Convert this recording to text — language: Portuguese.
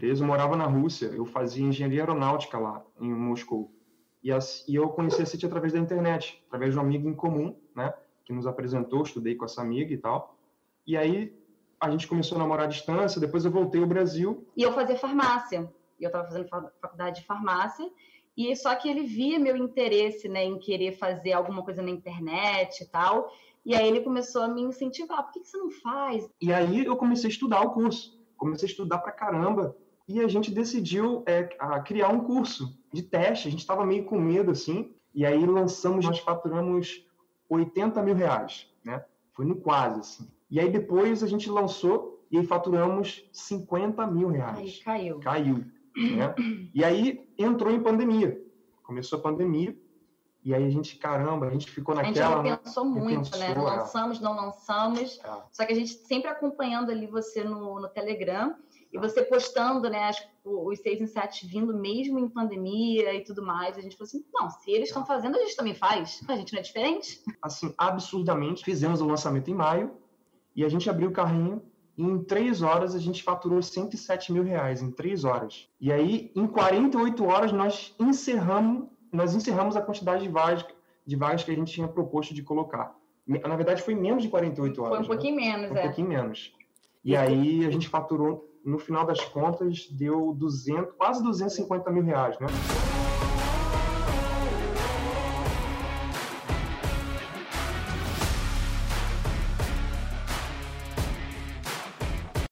2013, eu morava na Rússia, eu fazia engenharia aeronáutica lá, em Moscou. E, as, e eu conheci a City através da internet, através de um amigo em comum, né, que nos apresentou, estudei com essa amiga e tal. E aí a gente começou a namorar à distância, depois eu voltei ao Brasil. E eu fazia farmácia, eu estava fazendo faculdade de farmácia, e só que ele via meu interesse né, em querer fazer alguma coisa na internet e tal, e aí ele começou a me incentivar, por que, que você não faz? E aí eu comecei a estudar o curso, comecei a estudar pra caramba, e a gente decidiu é, criar um curso de teste, a gente estava meio com medo, assim, e aí lançamos, nós faturamos 80 mil reais, né? Foi no quase, assim. E aí depois a gente lançou e faturamos 50 mil reais. Aí caiu. Caiu. Né? E aí entrou em pandemia. Começou a pandemia. E aí a gente, caramba, a gente ficou naquela. A gente pensou muito, né? Não é. lançamos, não lançamos. É. Só que a gente sempre acompanhando ali você no, no Telegram e você postando, né, as, os seis em sete vindo mesmo em pandemia e tudo mais. A gente falou assim: não, se eles estão fazendo, a gente também faz. A gente não é diferente. Assim, absurdamente. Fizemos o lançamento em maio e a gente abriu o carrinho e em três horas a gente faturou 107 mil reais, em três horas. E aí, em 48 horas, nós encerramos, nós encerramos a quantidade de vagas, de vagas que a gente tinha proposto de colocar. Na verdade, foi menos de 48 horas. Foi um pouquinho né? menos, um é. Um pouquinho menos. E, e aí a gente faturou, no final das contas, deu 200, quase 250 mil reais, né?